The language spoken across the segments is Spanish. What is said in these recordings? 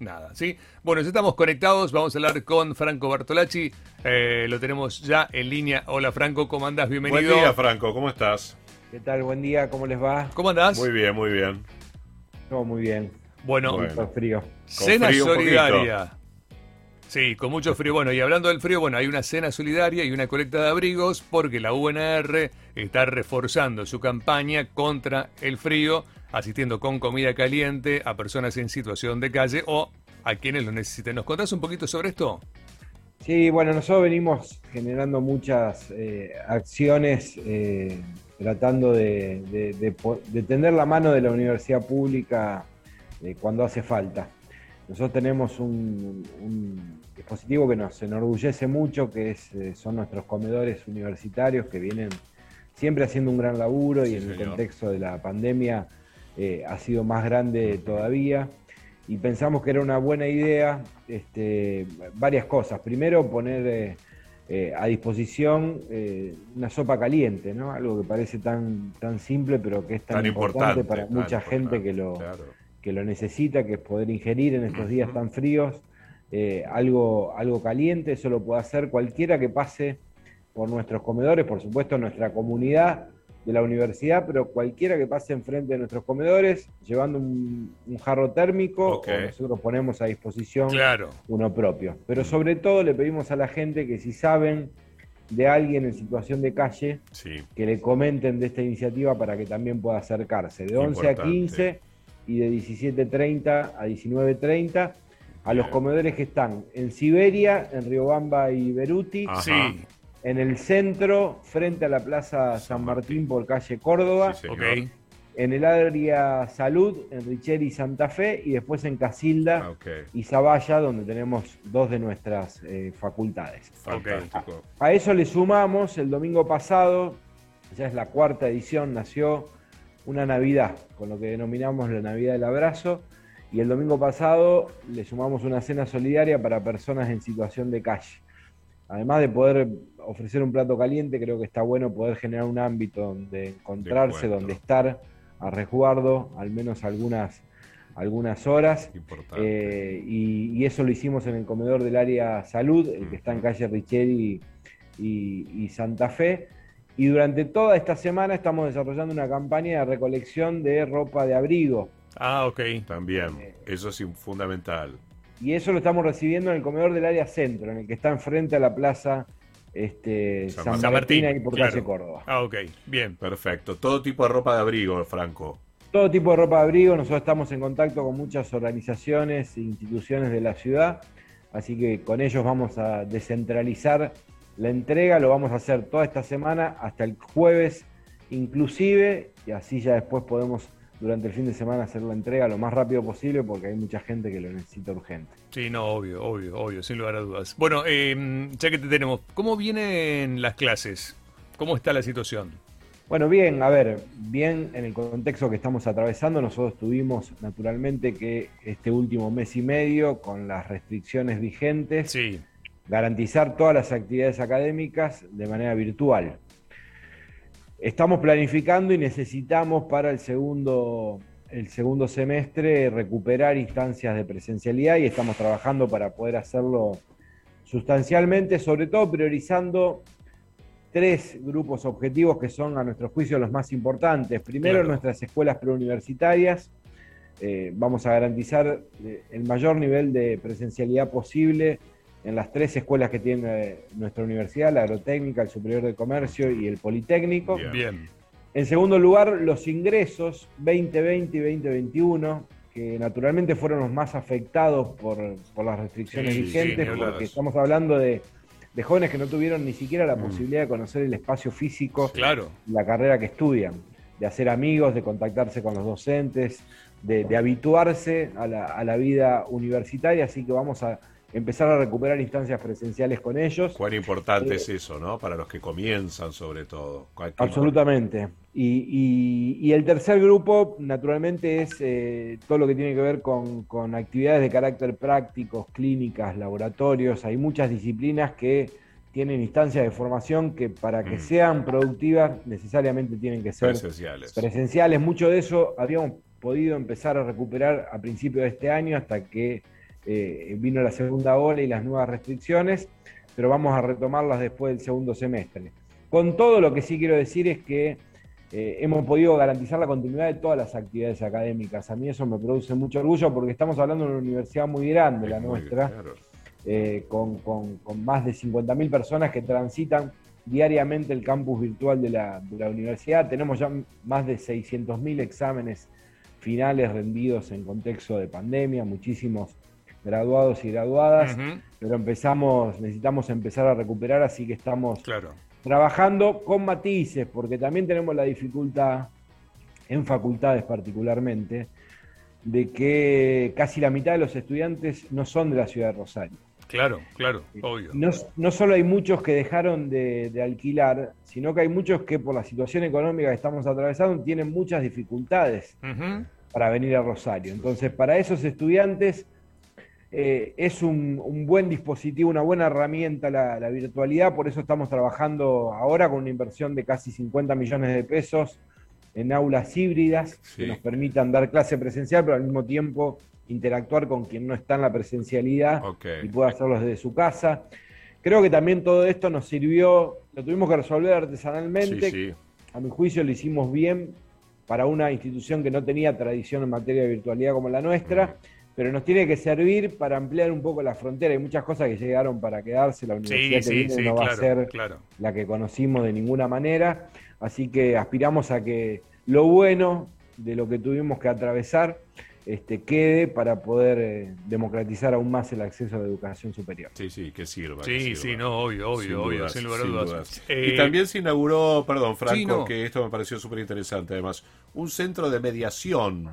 nada, ¿sí? Bueno, ya estamos conectados, vamos a hablar con Franco Bartolacci, eh, lo tenemos ya en línea. Hola Franco, ¿cómo andás? Bienvenido. Buen día Franco, ¿cómo estás? ¿Qué tal? Buen día, ¿cómo les va? ¿Cómo andás? Muy bien, muy bien. Todo muy bien. Bueno, Bueno. Con frío. cena solidaria. Sí, con mucho frío. Bueno, y hablando del frío, bueno, hay una cena solidaria y una colecta de abrigos porque la UNR está reforzando su campaña contra el frío, asistiendo con comida caliente a personas en situación de calle o a quienes lo necesiten. ¿Nos contás un poquito sobre esto? Sí, bueno, nosotros venimos generando muchas eh, acciones eh, tratando de, tender la mano de la universidad pública eh, cuando hace falta. Nosotros tenemos un, un dispositivo que nos enorgullece mucho, que es, eh, son nuestros comedores universitarios que vienen siempre haciendo un gran laburo y en el contexto de la pandemia eh, ha sido más grande todavía. Y pensamos que era una buena idea este, varias cosas. Primero, poner eh, eh, a disposición una sopa caliente, ¿no? Algo que parece tan, tan simple, pero que es tan, Tan importante, importante para mucha gente que lo, claro. Que lo necesita, que es poder ingerir en estos días tan fríos eh, algo, algo caliente. Eso lo puede hacer cualquiera que pase por nuestros comedores, por supuesto nuestra comunidad de la universidad, pero cualquiera que pase enfrente de nuestros comedores llevando un, un jarro térmico, Ok. o nosotros ponemos a disposición Claro. uno propio. Pero sobre todo le pedimos a la gente que si saben de alguien en situación de calle, Sí, que le comenten de esta iniciativa para que también pueda acercarse. De 11 a Importante. 15 y de 17.30 a 19.30 a los comedores que están en Siberia, en Riobamba y Beruti, Ajá. Sí, en el centro, frente a la Plaza San, Martín por calle Córdoba, Sí, ok. señor. en el área Salud, en Richeri y Santa Fe, y después en Casilda Ah, y Zavalla, donde tenemos dos de nuestras eh, facultades. Fantástico. A eso le sumamos el domingo pasado, ya es la cuarta edición, nació una Navidad, con lo que denominamos la Navidad del Abrazo, y el domingo pasado le sumamos una cena solidaria para personas en situación de calle. Además de poder ofrecer un plato caliente, creo que está bueno poder generar un ámbito donde encontrarse, donde estar a resguardo, al menos algunas, algunas horas. Importante. Eh, y, y eso lo hicimos en el comedor del área salud, el que está en calle Richeri y, y Santa Fe. Y durante toda esta semana estamos desarrollando una campaña de recolección de ropa de abrigo. Ah, ok. También, eso es fundamental. Y eso lo estamos recibiendo en el comedor del área centro, en el que está enfrente a la plaza este, San San, Martín. Ahí por claro. calle Córdoba. Ah, ok. Bien. Perfecto. Todo tipo de ropa de abrigo, Franco. todo tipo de ropa de abrigo. Nosotros estamos en contacto con muchas organizaciones e instituciones de la ciudad, así que con ellos vamos a descentralizar la entrega. Lo vamos a hacer toda esta semana hasta el jueves, inclusive, y así ya después podemos durante el fin de semana hacer la entrega lo más rápido posible porque hay mucha gente que lo necesita urgente. Sí, no, obvio, obvio, obvio, sin lugar a dudas. Bueno, eh, ya que te tenemos, ¿cómo vienen las clases? ¿Cómo está la situación? Bueno, bien, a ver, bien en el contexto que estamos atravesando, nosotros tuvimos naturalmente que este último mes y medio, con las restricciones vigentes, Sí, garantizar todas las actividades académicas de manera virtual. Estamos planificando y necesitamos para el segundo, el segundo semestre recuperar instancias de presencialidad y estamos trabajando para poder hacerlo sustancialmente, sobre todo priorizando tres grupos objetivos que son a nuestro juicio los más importantes. Primero, Claro. nuestras escuelas preuniversitarias. Eh, vamos a garantizar eh, el mayor nivel de presencialidad posible en las tres escuelas que tiene nuestra universidad, la agrotécnica, el superior de comercio y el politécnico. Bien. En segundo lugar, los ingresos 2020 y 2021, que naturalmente fueron los más afectados por, por las restricciones Sí, vigentes, porque estamos hablando de, de jóvenes que no tuvieron ni siquiera la Mm. posibilidad de conocer el espacio físico Claro. la carrera que estudian, de hacer amigos, de contactarse con los docentes, de, de habituarse a la, a la vida universitaria, así que vamos a empezar a recuperar instancias presenciales con ellos. Cuán importante Eh, es eso, ¿no? Para los que comienzan, sobre todo. Absolutamente. Y, y- y el tercer grupo, naturalmente, es eh, todo lo que tiene que ver con, con actividades de carácter prácticos, clínicas, laboratorios. Hay muchas disciplinas que tienen instancias de formación que para que Mm. sean productivas necesariamente tienen que ser Presenciales. presenciales. Mucho de eso habíamos podido empezar a recuperar a principios de este año hasta que eh, vino la segunda ola y las nuevas restricciones, pero vamos a retomarlas después del segundo semestre. Con todo lo que sí quiero decir es que eh, hemos podido garantizar la continuidad de todas las actividades académicas. A mí eso me produce mucho orgullo porque estamos hablando de una universidad muy grande, la nuestra, eh, con, más de 50.000 personas que transitan diariamente el campus virtual de la, universidad. Tenemos ya más de 600.000 exámenes finales rendidos en contexto de pandemia, muchísimos graduados y graduadas, pero empezamos, necesitamos empezar a recuperar, así que estamos claro trabajando con matices, porque también tenemos la dificultad, en facultades particularmente, de que casi la mitad de los estudiantes no son de la ciudad de Rosario. Claro, claro, obvio. No, solo hay muchos que dejaron de, alquilar, sino que hay muchos que por la situación económica que estamos atravesando tienen muchas dificultades para venir a Rosario. Entonces, para esos estudiantes eh, es un, buen dispositivo, una buena herramienta la, virtualidad, por eso estamos trabajando ahora con una inversión de casi 50 millones de pesos en aulas híbridas que nos permitan dar clase presencial, pero al mismo tiempo interactuar con quien no está en la presencialidad y pueda hacerlo desde su casa. Creo que también todo esto nos sirvió, lo tuvimos que resolver artesanalmente, a mi juicio lo hicimos bien para una institución que no tenía tradición en materia de virtualidad como la nuestra pero nos tiene que servir para ampliar un poco la frontera. Hay muchas cosas que llegaron para quedarse. La universidad que viene no va a ser la que conocimos de ninguna manera. Así que aspiramos a que lo bueno de lo que tuvimos que atravesar este, quede para poder eh, democratizar aún más el acceso a la educación superior. Sí, sí, que sirva. Sí, sí, no, obvio, obvio, obvio, sin lugar a dudas. y también se inauguró, perdón, Franco, que esto me pareció súper interesante además, un centro de mediación.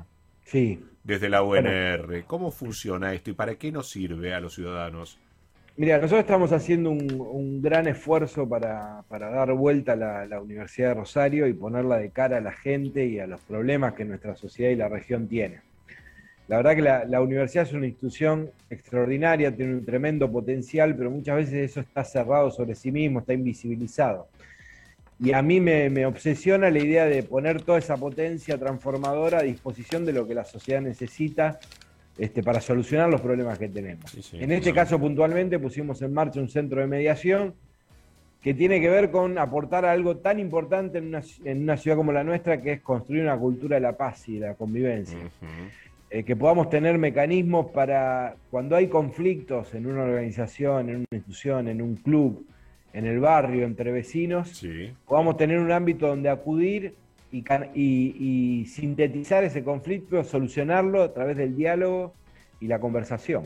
Sí desde la UNR. ¿Cómo funciona esto y para qué nos sirve a los ciudadanos? Mira, nosotros estamos haciendo un, gran esfuerzo para, dar vuelta a la, Universidad de Rosario y ponerla de cara a la gente y a los problemas que nuestra sociedad y la región tiene. La verdad que la, la, universidad es una institución extraordinaria, tiene un tremendo potencial, pero muchas veces eso está cerrado sobre sí mismo, está invisibilizado. Y a mí me, obsesiona la idea de poner toda esa potencia transformadora a disposición de lo que la sociedad necesita este, para solucionar los problemas que tenemos. en este caso puntualmente pusimos en marcha un centro de mediación que tiene que ver con aportar algo tan importante en una, ciudad como la nuestra, que es construir una cultura de la paz y de la convivencia. Eh, que podamos tener mecanismos para cuando hay conflictos en una organización, en una institución, en un club, en el barrio, entre vecinos, podamos tener un ámbito donde acudir y, sintetizar ese conflicto, solucionarlo a través del diálogo y la conversación.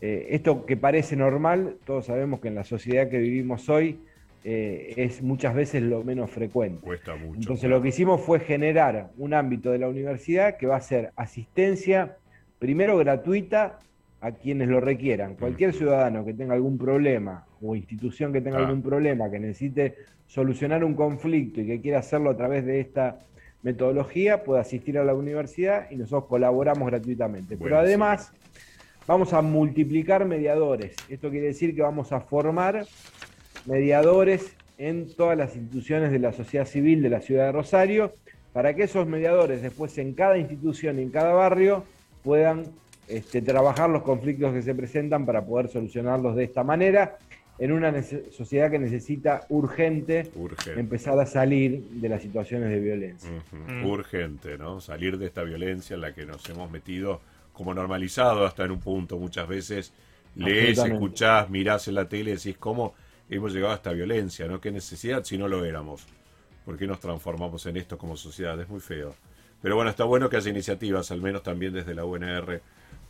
Eh, esto que parece normal, todos sabemos que en la sociedad que vivimos hoy eh, es muchas veces lo menos frecuente. Cuesta mucho. Entonces lo que hicimos fue generar un ámbito de la universidad que va a ser asistencia, primero gratuita a quienes lo requieran. Cualquier ciudadano que tenga algún problema o institución que tenga ah. algún problema, que necesite solucionar un conflicto y que quiera hacerlo a través de esta metodología, puede asistir a la universidad y nosotros colaboramos gratuitamente. Pero además vamos a multiplicar mediadores. Esto quiere decir que vamos a formar mediadores en todas las instituciones de la sociedad civil de la ciudad de Rosario, para que esos mediadores después en cada institución y en cada barrio puedan este, trabajar los conflictos que se presentan para poder solucionarlos de esta manera en una sociedad que necesita urgente, empezar a salir de las situaciones de violencia. Mm. Urgente, ¿no? Salir de esta violencia en la que nos hemos metido como normalizado hasta en un punto muchas veces. Lees, escuchás, mirás en la tele y decís cómo hemos llegado a esta violencia, ¿no? ¿Qué necesidad si no lo éramos? ¿Por qué nos transformamos en esto como sociedad? Es muy feo. Pero bueno, está bueno que haya iniciativas, al menos también desde la UNR,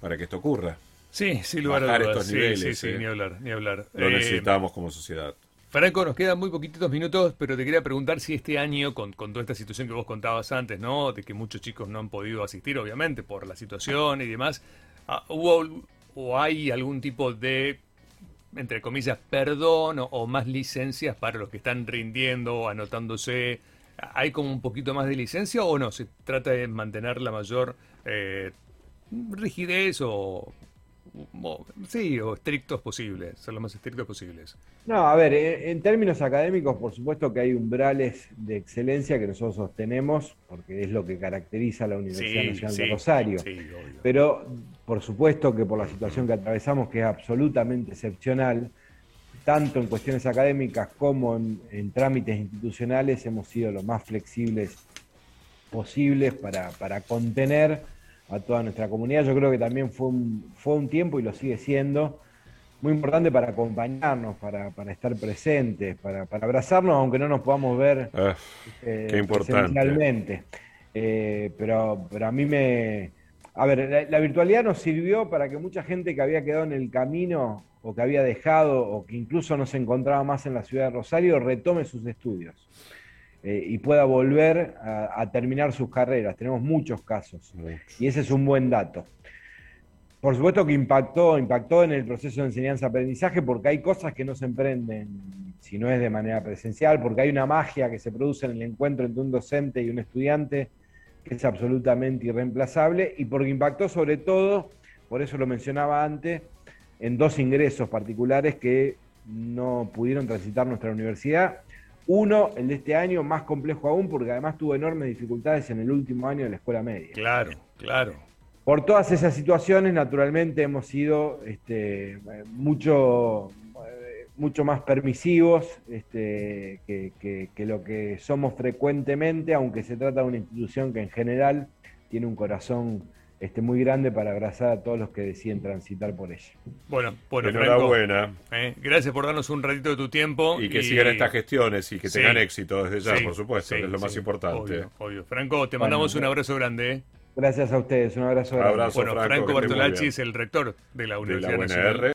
para que esto ocurra. Sí, sí, lugar a dudas. Sí, sí, sí, ¿eh? ni hablar, ni hablar. Lo eh, necesitamos como sociedad. Franco, nos quedan muy poquitos minutos, pero te quería preguntar si este año, con, toda esta situación que vos contabas antes, ¿no? De que muchos chicos no han podido asistir, obviamente, por la situación y demás, ah, ¿hubo o hay algún tipo de, entre comillas, perdón o, más licencias para los que están rindiendo, anotándose? ¿Hay como un poquito más de licencia o no? ¿Se trata de mantener la mayor eh, rigidez o sí, o estrictos posibles, ser lo más estrictos posibles. No, a ver, en, términos académicos, por supuesto que hay umbrales de excelencia que nosotros sostenemos, porque es lo que caracteriza a la Universidad Nacional de Rosario. Pero, por supuesto que por la situación que atravesamos, que es absolutamente excepcional, tanto en cuestiones académicas como en, trámites institucionales, hemos sido lo más flexibles posibles para, para contener a toda nuestra comunidad. Yo creo que también fue un, fue un tiempo y lo sigue siendo muy importante para acompañarnos, para, para estar presentes, para, para, abrazarnos, aunque no nos podamos ver ah, eh, presencialmente. Eh, pero, pero a mí me... A ver, la, virtualidad nos sirvió para que mucha gente que había quedado en el camino o que había dejado o que incluso no se encontraba más en la ciudad de Rosario retome sus estudios. Eh, y pueda volver a, terminar sus carreras. Tenemos muchos casos y ese es un buen dato. Por supuesto que impactó, impactó en el proceso de enseñanza-aprendizaje porque hay cosas que no se emprenden si no es de manera presencial, porque hay una magia que se produce en el encuentro entre un docente y un estudiante que es absolutamente irreemplazable y porque impactó sobre todo, por eso lo mencionaba antes, en dos ingresos particulares que no pudieron transitar nuestra universidad uno, el de este año, más complejo aún, porque además tuvo enormes dificultades en el último año de la escuela media. Claro, claro. Por todas esas situaciones, naturalmente, hemos sido este, mucho, mucho más permisivos este, que, que lo que somos frecuentemente, aunque se trata de una institución que en general tiene un corazón este, muy grande para abrazar a todos los que deciden transitar por ella. Bueno, bueno enhorabuena. Eh, gracias por darnos un ratito de tu tiempo. Y que sigan estas gestiones y que tengan éxito desde ya, por supuesto, que es lo más importante. Obvio, Franco, te mandamos un abrazo grande. Eh. Gracias a ustedes, un abrazo grande. bueno, Franco, Franco Bartolacci es el rector de la Universidad de la